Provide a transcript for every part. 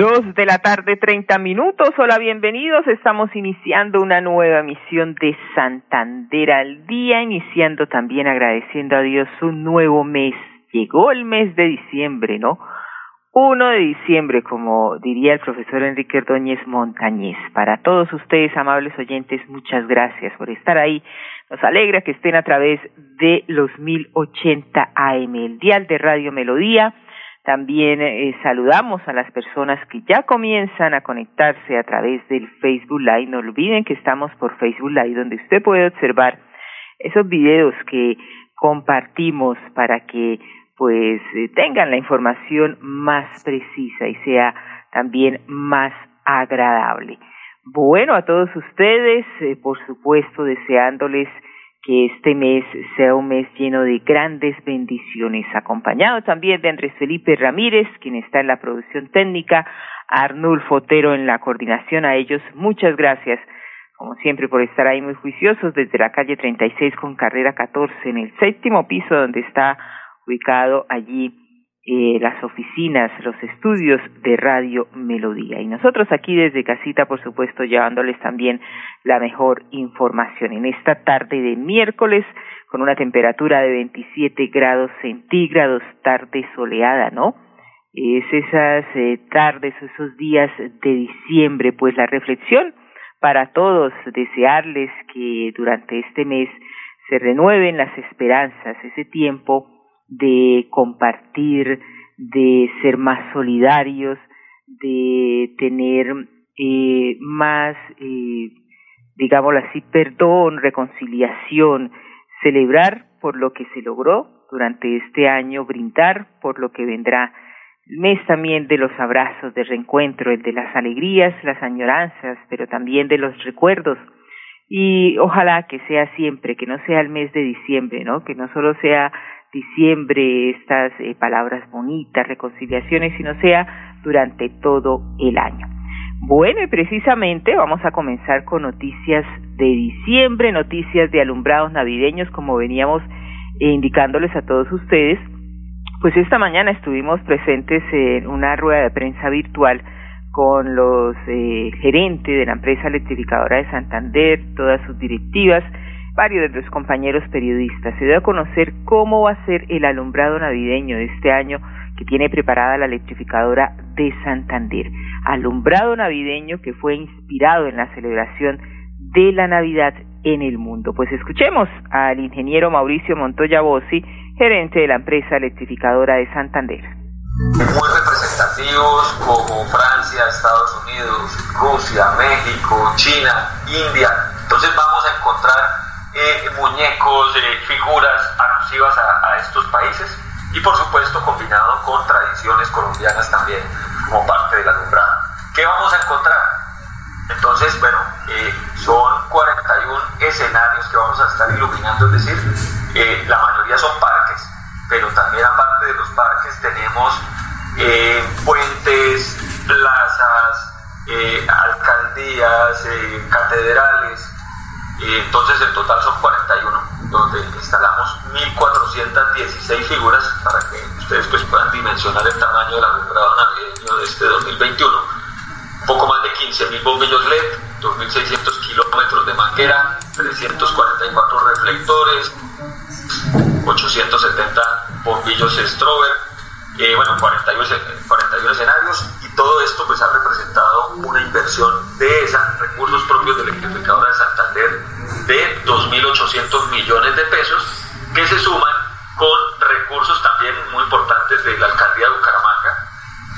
Dos de la tarde, treinta minutos. Hola, bienvenidos. Estamos iniciando una nueva emisión de Santander al día, iniciando también agradeciendo a Dios un nuevo mes. Llegó el mes de diciembre, ¿no? Uno de diciembre, como diría el profesor Enrique Ordóñez Montañez. Para todos ustedes, amables oyentes, muchas gracias por estar ahí. Nos alegra que estén a través de los 1080 AM, el dial de Radio Melodía también eh, saludamos a las personas que ya comienzan a conectarse a través del Facebook Live. No olviden que estamos por Facebook Live, donde usted puede observar esos videos que compartimos para que pues eh, tengan la información más precisa y sea también más agradable. Bueno, a todos ustedes, eh, por supuesto, deseándoles que este mes sea un mes lleno de grandes bendiciones, acompañado también de Andrés Felipe Ramírez, quien está en la producción técnica, Arnulfo Otero en la coordinación, a ellos muchas gracias, como siempre, por estar ahí muy juiciosos desde la calle 36 con carrera 14 en el séptimo piso donde está ubicado allí eh, las oficinas, los estudios de Radio Melodía. Y nosotros aquí desde casita, por supuesto, llevándoles también la mejor información en esta tarde de miércoles con una temperatura de 27 grados centígrados, tarde soleada, ¿no? Es esas eh, tardes, esos días de diciembre, pues la reflexión para todos, desearles que durante este mes se renueven las esperanzas, ese tiempo de compartir, de ser más solidarios, de tener eh, más, eh, digámoslo así, perdón, reconciliación, celebrar por lo que se logró durante este año, brindar por lo que vendrá. El mes también de los abrazos, de reencuentro, el de las alegrías, las añoranzas, pero también de los recuerdos. Y ojalá que sea siempre, que no sea el mes de diciembre, ¿no? Que no solo sea diciembre estas eh, palabras bonitas, reconciliaciones, sino sea durante todo el año. Bueno, y precisamente vamos a comenzar con noticias de diciembre, noticias de alumbrados navideños, como veníamos indicándoles a todos ustedes. Pues esta mañana estuvimos presentes en una rueda de prensa virtual con los eh, gerentes de la empresa electrificadora de Santander, todas sus directivas, varios de los compañeros periodistas. Se dio a conocer cómo va a ser el alumbrado navideño de este año que tiene preparada la electrificadora de Santander. Alumbrado navideño que fue inspirado en la celebración de la Navidad en el mundo. Pues escuchemos al ingeniero Mauricio Montoya Bossi, gerente de la empresa electrificadora de Santander. Muy representativos como Francia, Estados Unidos, Rusia, México, China, India. Entonces vamos a encontrar eh, muñecos, eh, figuras alusivas a, estos países y por supuesto combinado con tradiciones colombianas también como parte del alumbrado. ¿Qué vamos a encontrar? Entonces, bueno, eh, son 41 escenarios que vamos a estar iluminando, es decir, la mayoría son parques, pero también aparte de los parques tenemos puentes, plazas, alcaldías, catedrales, entonces en total son 41, donde instalamos 1.416 figuras para que ustedes pues, puedan dimensionar el tamaño del alumbrado navideño de este 2021. poco más de 15.000 bombillos LED, 2.600 kilómetros de manguera, 344 reflectores, 870 bombillos Strober, eh, bueno, 41, 41 escenarios todo esto pues ha representado una inversión de esa, recursos propios de electrificadora de Santander de 2.800 millones de pesos que se suman con recursos también muy importantes de la alcaldía de Bucaramanga,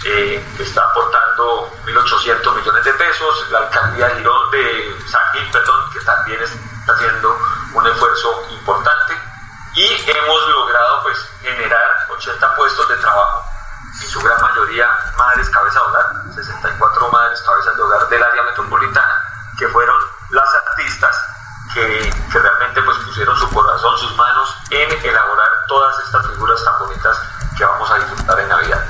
eh, que está aportando 1.800 millones de pesos, la alcaldía de Girón de San Gil, perdón, que también está haciendo un esfuerzo importante y hemos logrado pues generar 80 puestos de trabajo, en su gran mayoría madres cabeza de hogar, 64 madres cabezas de hogar del área metropolitana, que fueron las artistas que, realmente pues pusieron su corazón, sus manos en elaborar todas estas figuras tan bonitas que vamos a disfrutar en Navidad.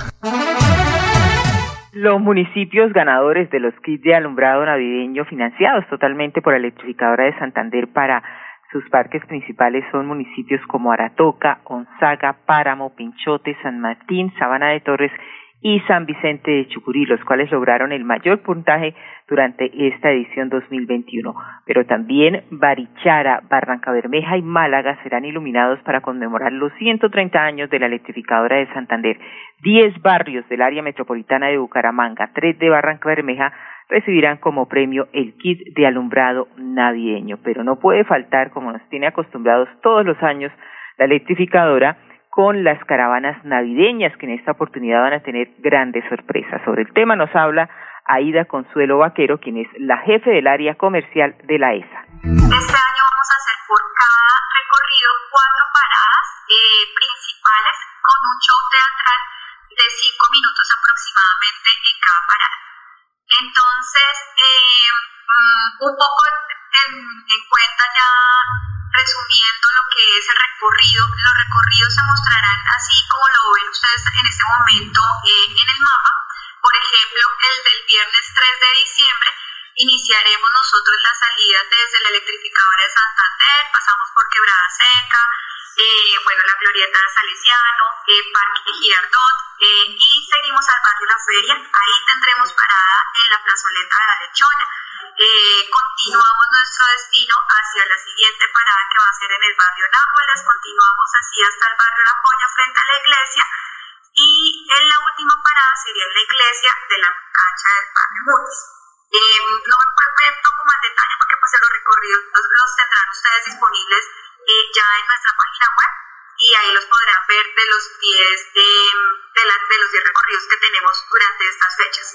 Los municipios ganadores de los kits de alumbrado navideño financiados totalmente por electrificadora de Santander para sus parques principales son municipios como Aratoca, Onzaga, Páramo, Pinchote, San Martín, Sabana de Torres y San Vicente de Chucurí, los cuales lograron el mayor puntaje durante esta edición 2021. Pero también Barichara, Barranca Bermeja y Málaga serán iluminados para conmemorar los 130 años de la electrificadora de Santander. Diez barrios del área metropolitana de Bucaramanga, tres de Barranca Bermeja, recibirán como premio el kit de alumbrado navideño. Pero no puede faltar, como nos tiene acostumbrados todos los años, la electrificadora con las caravanas navideñas, que en esta oportunidad van a tener grandes sorpresas. Sobre el tema nos habla Aida Consuelo Vaquero, quien es la jefe del área comercial de la ESA. Este año vamos a hacer por cada recorrido cuatro paradas eh, principales con un show teatral de cinco minutos aproximadamente en cada parada. Entonces, eh, mm, un poco en, en cuenta ya resumiendo lo que es el recorrido, los recorridos se mostrarán así como lo ven ustedes en este momento eh, en el mapa. Por ejemplo, el del viernes 3 de diciembre iniciaremos nosotros las salidas desde la electrificadora de Santander, pasamos por Quebrada Seca, eh, bueno, la Glorieta de Salesiano, eh, Parque Girardot, eh, y seguimos al barrio La Feria. Ahí tendremos parada en la plazoleta de la Lechona eh, continuamos nuestro destino hacia la siguiente parada que va a ser en el barrio Nápoles, continuamos así hasta el barrio La Joya frente a la iglesia. Y en la última parada sería la iglesia de la cancha del Parque Mutis. Eh, no me toco más detalle porque pues los recorridos los, los tendrán ustedes disponibles eh, ya en nuestra página web y ahí los podrán ver de los 10 de, los 10 recorridos que tenemos durante estas fechas.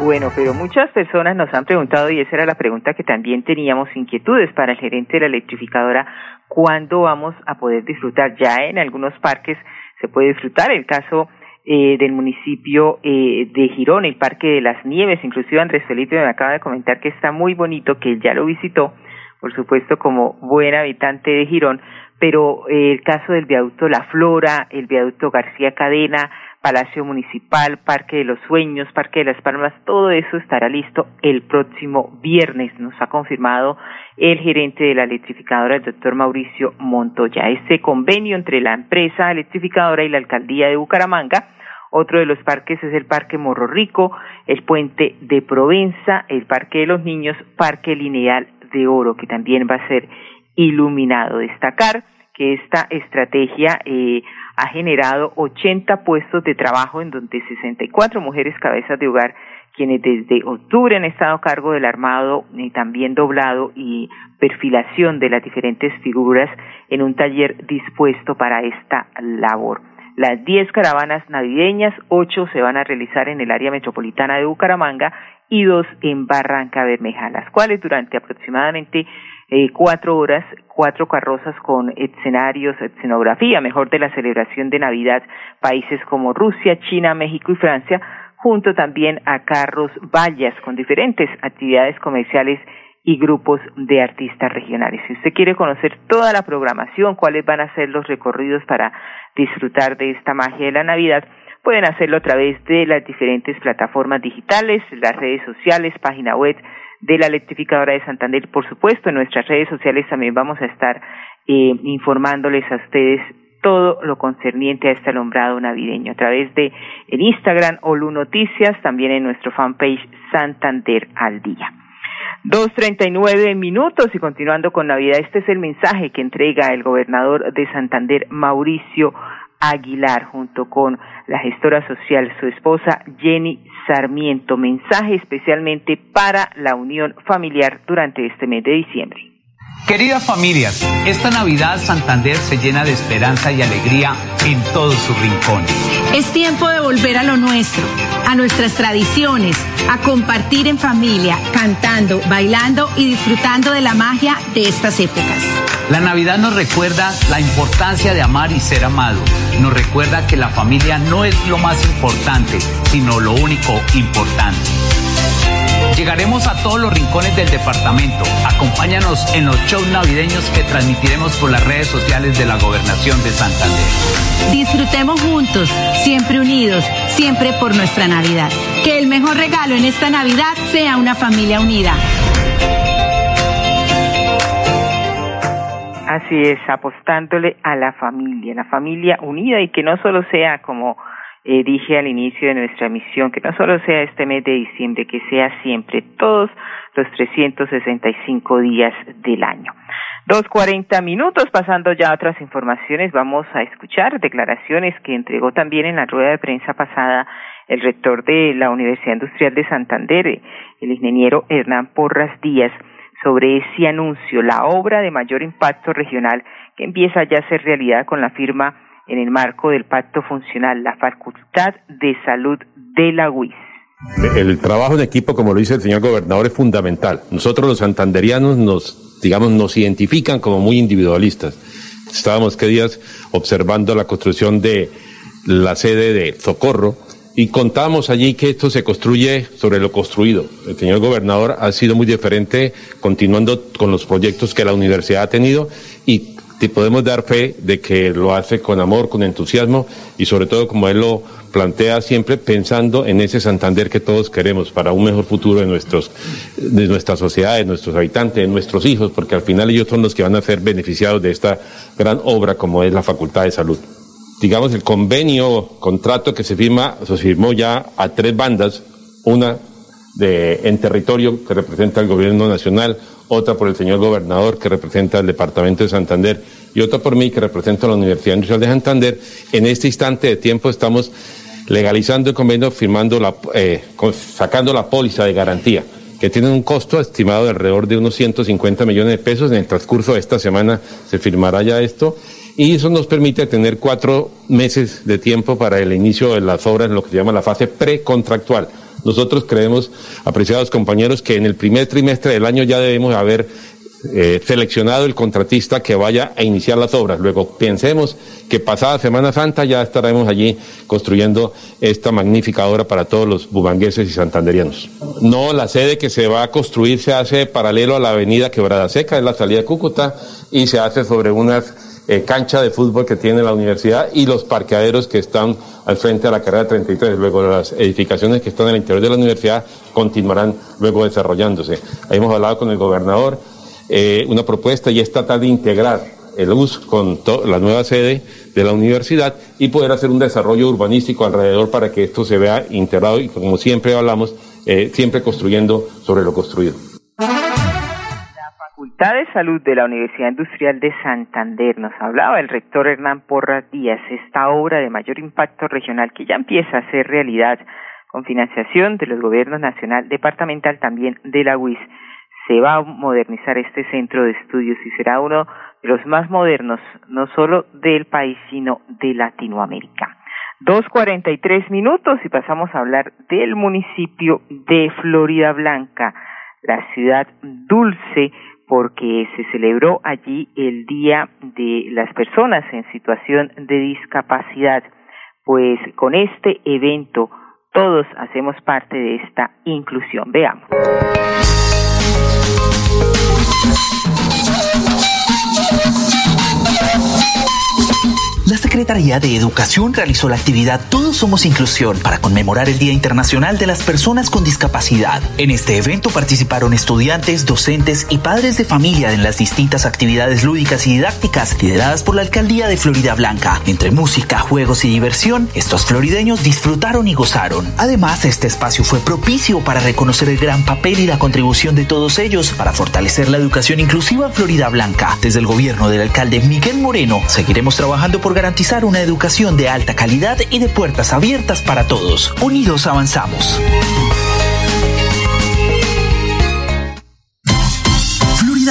Bueno, pero muchas personas nos han preguntado, y esa era la pregunta que también teníamos inquietudes para el gerente de la electrificadora, ¿cuándo vamos a poder disfrutar? Ya en algunos parques se puede disfrutar, el caso eh, del municipio eh, de Girón, el Parque de las Nieves, inclusive Andrés Felipe me acaba de comentar que está muy bonito, que él ya lo visitó, por supuesto como buen habitante de Girón, pero eh, el caso del viaducto La Flora, el viaducto García Cadena, Palacio Municipal, Parque de los Sueños, Parque de las Palmas, todo eso estará listo el próximo viernes, nos ha confirmado el gerente de la electrificadora, el doctor Mauricio Montoya. Este convenio entre la empresa electrificadora y la alcaldía de Bucaramanga, otro de los parques es el Parque Morro Rico, el Puente de Provenza, el Parque de los Niños, Parque Lineal de Oro, que también va a ser iluminado. Destacar que esta estrategia eh, ha generado 80 puestos de trabajo en donde 64 mujeres cabezas de hogar quienes desde octubre han estado a cargo del armado y también doblado y perfilación de las diferentes figuras en un taller dispuesto para esta labor. Las 10 caravanas navideñas, 8 se van a realizar en el área metropolitana de Bucaramanga y dos en Barranca Bermeja, las cuales durante aproximadamente eh, cuatro horas, cuatro carrozas con escenarios, escenografía, mejor de la celebración de Navidad, países como Rusia, China, México y Francia, junto también a carros vallas con diferentes actividades comerciales y grupos de artistas regionales. Si usted quiere conocer toda la programación, cuáles van a ser los recorridos para disfrutar de esta magia de la Navidad, pueden hacerlo a través de las diferentes plataformas digitales, las redes sociales, página web de la electrificadora de Santander. Por supuesto, en nuestras redes sociales también vamos a estar eh, informándoles a ustedes todo lo concerniente a este alumbrado navideño a través de en Instagram Olu Noticias, también en nuestro fanpage Santander al día. Dos treinta y nueve minutos y continuando con Navidad, este es el mensaje que entrega el gobernador de Santander, Mauricio Aguilar, junto con la gestora social, su esposa Jenny Sarmiento. Mensaje especialmente para la unión familiar durante este mes de diciembre. Queridas familias, esta Navidad Santander se llena de esperanza y alegría en todos sus rincones. Es tiempo de volver a lo nuestro, a nuestras tradiciones, a compartir en familia, cantando, bailando y disfrutando de la magia de estas épocas. La Navidad nos recuerda la importancia de amar y ser amado nos recuerda que la familia no es lo más importante, sino lo único importante. Llegaremos a todos los rincones del departamento. Acompáñanos en los shows navideños que transmitiremos por las redes sociales de la Gobernación de Santander. Disfrutemos juntos, siempre unidos, siempre por nuestra Navidad. Que el mejor regalo en esta Navidad sea una familia unida. Así es, apostándole a la familia, la familia unida y que no solo sea como eh, dije al inicio de nuestra misión, que no solo sea este mes de diciembre, que sea siempre, todos los 365 días del año. Dos cuarenta minutos, pasando ya a otras informaciones, vamos a escuchar declaraciones que entregó también en la rueda de prensa pasada el rector de la Universidad Industrial de Santander, el ingeniero Hernán Porras Díaz, sobre ese anuncio, la obra de mayor impacto regional que empieza ya a ser realidad con la firma en el marco del pacto funcional, la Facultad de Salud de la UIS. El trabajo en equipo, como lo dice el señor gobernador, es fundamental. Nosotros los santanderianos nos, digamos, nos identifican como muy individualistas. Estábamos que días observando la construcción de la sede de Socorro y contábamos allí que esto se construye sobre lo construido. El señor gobernador ha sido muy diferente continuando con los proyectos que la universidad ha tenido y te podemos dar fe de que lo hace con amor, con entusiasmo y sobre todo como él lo plantea siempre pensando en ese Santander que todos queremos para un mejor futuro de nuestros de nuestra sociedad, de nuestros habitantes, de nuestros hijos, porque al final ellos son los que van a ser beneficiados de esta gran obra como es la Facultad de Salud. Digamos el convenio, contrato que se firma, se firmó ya a tres bandas, una de en territorio que representa el gobierno nacional, otra por el señor gobernador que representa el departamento de Santander y otra por mí que representa la Universidad Industrial de Santander. En este instante de tiempo estamos legalizando el convenio, firmando la, eh, sacando la póliza de garantía que tiene un costo estimado de alrededor de unos 150 millones de pesos. En el transcurso de esta semana se firmará ya esto y eso nos permite tener cuatro meses de tiempo para el inicio de las obras en lo que se llama la fase precontractual. Nosotros creemos, apreciados compañeros, que en el primer trimestre del año ya debemos haber eh, seleccionado el contratista que vaya a iniciar las obras. Luego pensemos que pasada Semana Santa ya estaremos allí construyendo esta magnífica obra para todos los bumangueses y santanderianos. No, la sede que se va a construir se hace paralelo a la avenida Quebrada Seca, es la salida de Cúcuta, y se hace sobre unas eh, cancha de fútbol que tiene la universidad y los parqueaderos que están al frente de la carrera 33. Luego las edificaciones que están en el interior de la universidad continuarán luego desarrollándose. Ahí hemos hablado con el gobernador, eh, una propuesta y es tratar de integrar el US con la nueva sede de la universidad y poder hacer un desarrollo urbanístico alrededor para que esto se vea integrado y como siempre hablamos, eh, siempre construyendo sobre lo construido. Facultad de Salud de la Universidad Industrial de Santander nos hablaba el rector Hernán Porras Díaz, esta obra de mayor impacto regional que ya empieza a ser realidad con financiación de los gobiernos nacional, departamental también de la UIS. Se va a modernizar este centro de estudios y será uno de los más modernos, no solo del país, sino de Latinoamérica. Dos cuarenta y tres minutos y pasamos a hablar del municipio de Florida Blanca, la ciudad dulce porque se celebró allí el Día de las Personas en Situación de Discapacidad. Pues con este evento todos hacemos parte de esta inclusión. Veamos. Secretaría de Educación realizó la actividad Todos Somos Inclusión para conmemorar el Día Internacional de las Personas con Discapacidad. En este evento participaron estudiantes, docentes y padres de familia en las distintas actividades lúdicas y didácticas lideradas por la Alcaldía de Florida Blanca. Entre música, juegos y diversión, estos florideños disfrutaron y gozaron. Además, este espacio fue propicio para reconocer el gran papel y la contribución de todos ellos para fortalecer la educación inclusiva en Florida Blanca. Desde el gobierno del alcalde Miguel Moreno, seguiremos trabajando por garantizar una educación de alta calidad y de puertas abiertas para todos. Unidos avanzamos.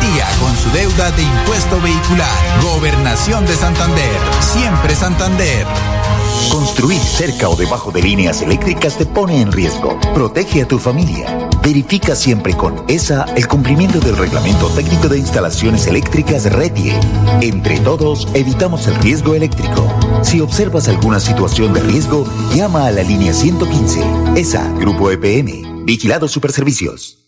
día con su deuda de impuesto vehicular. Gobernación de Santander. Siempre Santander. Construir cerca o debajo de líneas eléctricas te pone en riesgo. Protege a tu familia. Verifica siempre con ESA el cumplimiento del Reglamento Técnico de Instalaciones Eléctricas RETIE. Entre todos, evitamos el riesgo eléctrico. Si observas alguna situación de riesgo, llama a la línea 115. ESA, Grupo EPM. Vigilado Superservicios.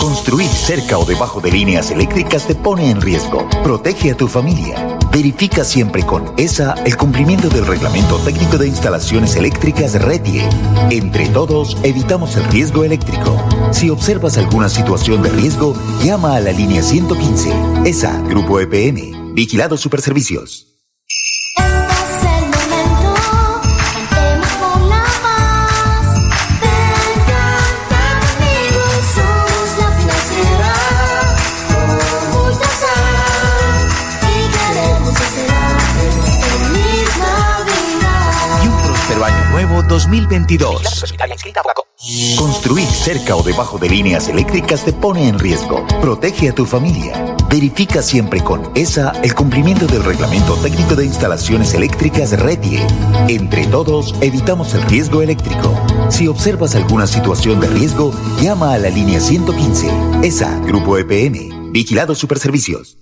Construir cerca o debajo de líneas eléctricas te pone en riesgo. Protege a tu familia. Verifica siempre con ESA el cumplimiento del Reglamento Técnico de Instalaciones Eléctricas RETIE. Entre todos, evitamos el riesgo eléctrico. Si observas alguna situación de riesgo, llama a la línea 115. ESA, Grupo EPM. Vigilado Superservicios. 2022. Construir cerca o debajo de líneas eléctricas te pone en riesgo. Protege a tu familia. Verifica siempre con ESA el cumplimiento del Reglamento Técnico de Instalaciones Eléctricas RETIE. Entre todos, evitamos el riesgo eléctrico. Si observas alguna situación de riesgo, llama a la línea 115. ESA, Grupo EPM. Vigilado Superservicios.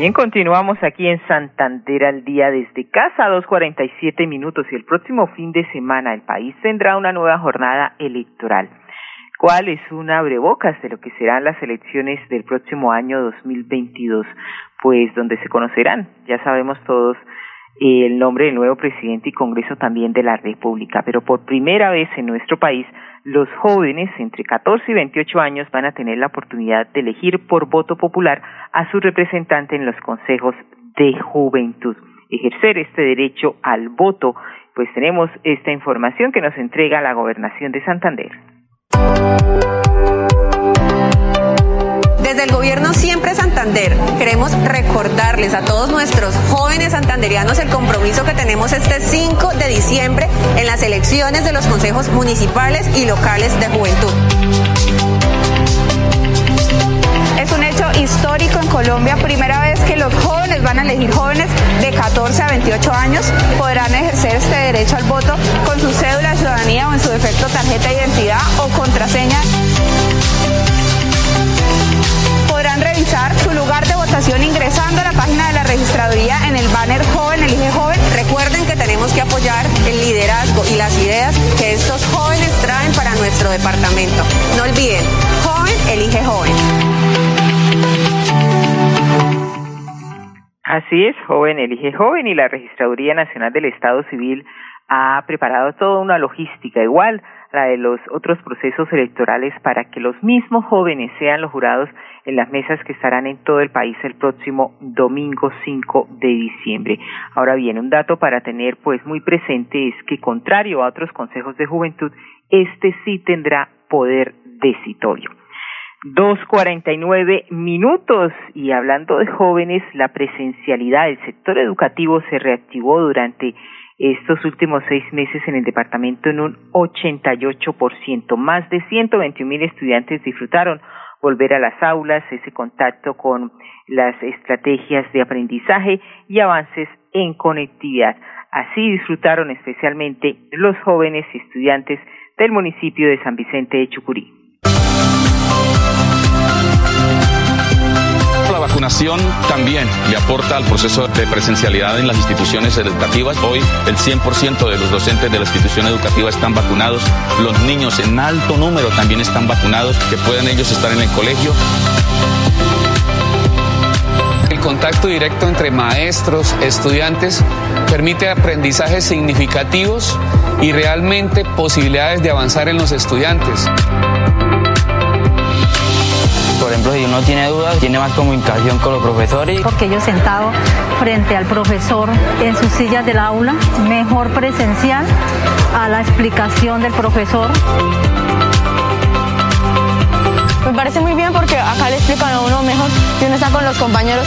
Bien, continuamos aquí en Santander al día desde casa, 2.47 minutos y el próximo fin de semana el país tendrá una nueva jornada electoral. ¿Cuál es una abrebocas de lo que serán las elecciones del próximo año 2022? Pues donde se conocerán, ya sabemos todos, el nombre del nuevo presidente y Congreso también de la República. Pero por primera vez en nuestro país, los jóvenes entre 14 y 28 años van a tener la oportunidad de elegir por voto popular a su representante en los consejos de juventud. Ejercer este derecho al voto, pues tenemos esta información que nos entrega la Gobernación de Santander. Desde el gobierno Siempre Santander queremos recordarles a todos nuestros jóvenes santanderianos el compromiso que tenemos este 5 de diciembre en las elecciones de los consejos municipales y locales de juventud. Es un hecho histórico en Colombia, primera vez que los jóvenes van a elegir jóvenes de 14 a 28 años, podrán ejercer este derecho al voto con su cédula de ciudadanía o en su defecto tarjeta de identidad o contraseña revisar su lugar de votación ingresando a la página de la registraduría en el banner Joven Elige Joven. Recuerden que tenemos que apoyar el liderazgo y las ideas que estos jóvenes traen para nuestro departamento. No olviden, Joven Elige Joven. Así es, Joven Elige Joven y la Registraduría Nacional del Estado Civil ha preparado toda una logística igual la de los otros procesos electorales para que los mismos jóvenes sean los jurados en las mesas que estarán en todo el país el próximo domingo 5 de diciembre. Ahora bien, un dato para tener pues muy presente es que contrario a otros consejos de juventud, este sí tendrá poder decitorio. Dos cuarenta y nueve minutos y hablando de jóvenes, la presencialidad del sector educativo se reactivó durante estos últimos seis meses en el departamento en un 88%. Más de 121 mil estudiantes disfrutaron volver a las aulas, ese contacto con las estrategias de aprendizaje y avances en conectividad. Así disfrutaron especialmente los jóvenes estudiantes del municipio de San Vicente de Chucurí. Vacunación también le aporta al proceso de presencialidad en las instituciones educativas. Hoy el 100% de los docentes de la institución educativa están vacunados. Los niños en alto número también están vacunados, que puedan ellos estar en el colegio. El contacto directo entre maestros, estudiantes, permite aprendizajes significativos y realmente posibilidades de avanzar en los estudiantes. Ejemplo, si uno tiene dudas, tiene más comunicación con los profesores. Porque ellos sentados frente al profesor en sus sillas del aula, mejor presencial a la explicación del profesor. Me parece muy bien porque acá le explican a uno mejor si uno está con los compañeros.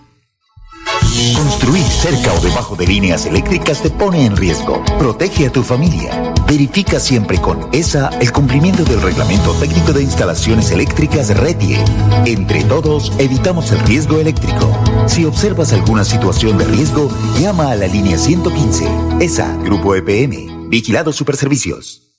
Construir cerca o debajo de líneas eléctricas te pone en riesgo. Protege a tu familia. Verifica siempre con ESA el cumplimiento del Reglamento Técnico de Instalaciones Eléctricas RETIE. Entre todos, evitamos el riesgo eléctrico. Si observas alguna situación de riesgo, llama a la línea 115. ESA, Grupo EPM. Vigilado Superservicios.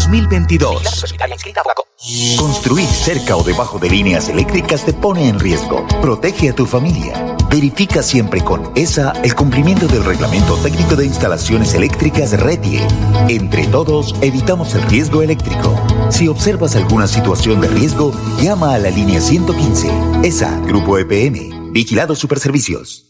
2022. Construir cerca o debajo de líneas eléctricas te pone en riesgo. Protege a tu familia. Verifica siempre con ESA el cumplimiento del Reglamento Técnico de Instalaciones Eléctricas RETIE. Entre todos, evitamos el riesgo eléctrico. Si observas alguna situación de riesgo, llama a la línea 115. ESA, Grupo EPM. Vigilado Superservicios.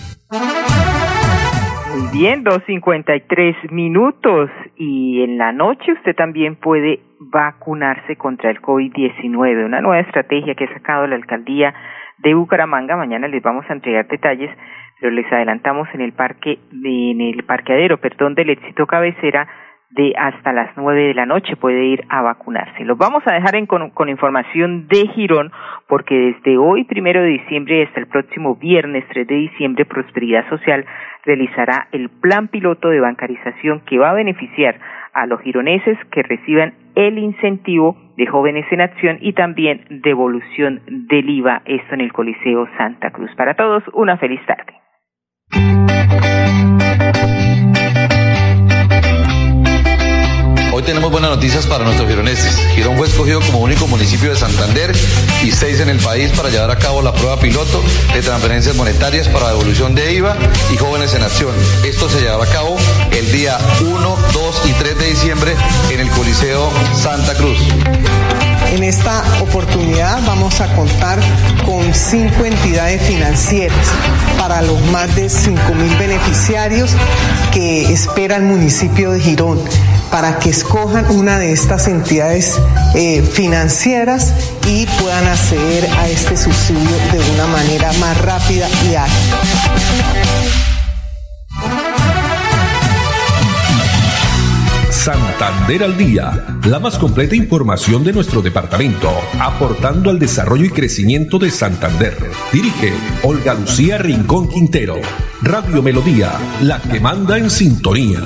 Bien, dos cincuenta y tres minutos y en la noche usted también puede vacunarse contra el COVID-19, una nueva estrategia que ha sacado la alcaldía de Bucaramanga. Mañana les vamos a entregar detalles, pero les adelantamos en el parque, en el parqueadero, perdón, del éxito cabecera de hasta las nueve de la noche puede ir a vacunarse. Los vamos a dejar con, con, información de Girón porque desde hoy, primero de diciembre, hasta el próximo viernes 3 de diciembre, Prosperidad Social realizará el plan piloto de bancarización que va a beneficiar a los gironeses que reciban el incentivo de Jóvenes en Acción y también devolución del IVA, esto en el Coliseo Santa Cruz. Para todos, una feliz tarde. Hoy tenemos buenas noticias para nuestros gironeses. Girón fue escogido como único municipio de Santander y seis en el país para llevar a cabo la prueba piloto de transferencias monetarias para devolución de IVA y jóvenes en acción. Esto se llevará a cabo el día 1, 2 y 3 de diciembre en el Coliseo Santa Cruz. En esta oportunidad vamos a contar con cinco entidades financieras para los más de 5 mil beneficiarios que espera el municipio de Girón para que escojan una de estas entidades eh, financieras y puedan acceder a este subsidio de una manera más rápida y ágil. Santander al día, la más completa información de nuestro departamento, aportando al desarrollo y crecimiento de Santander. Dirige Olga Lucía Rincón Quintero. Radio Melodía, la que manda en sintonía.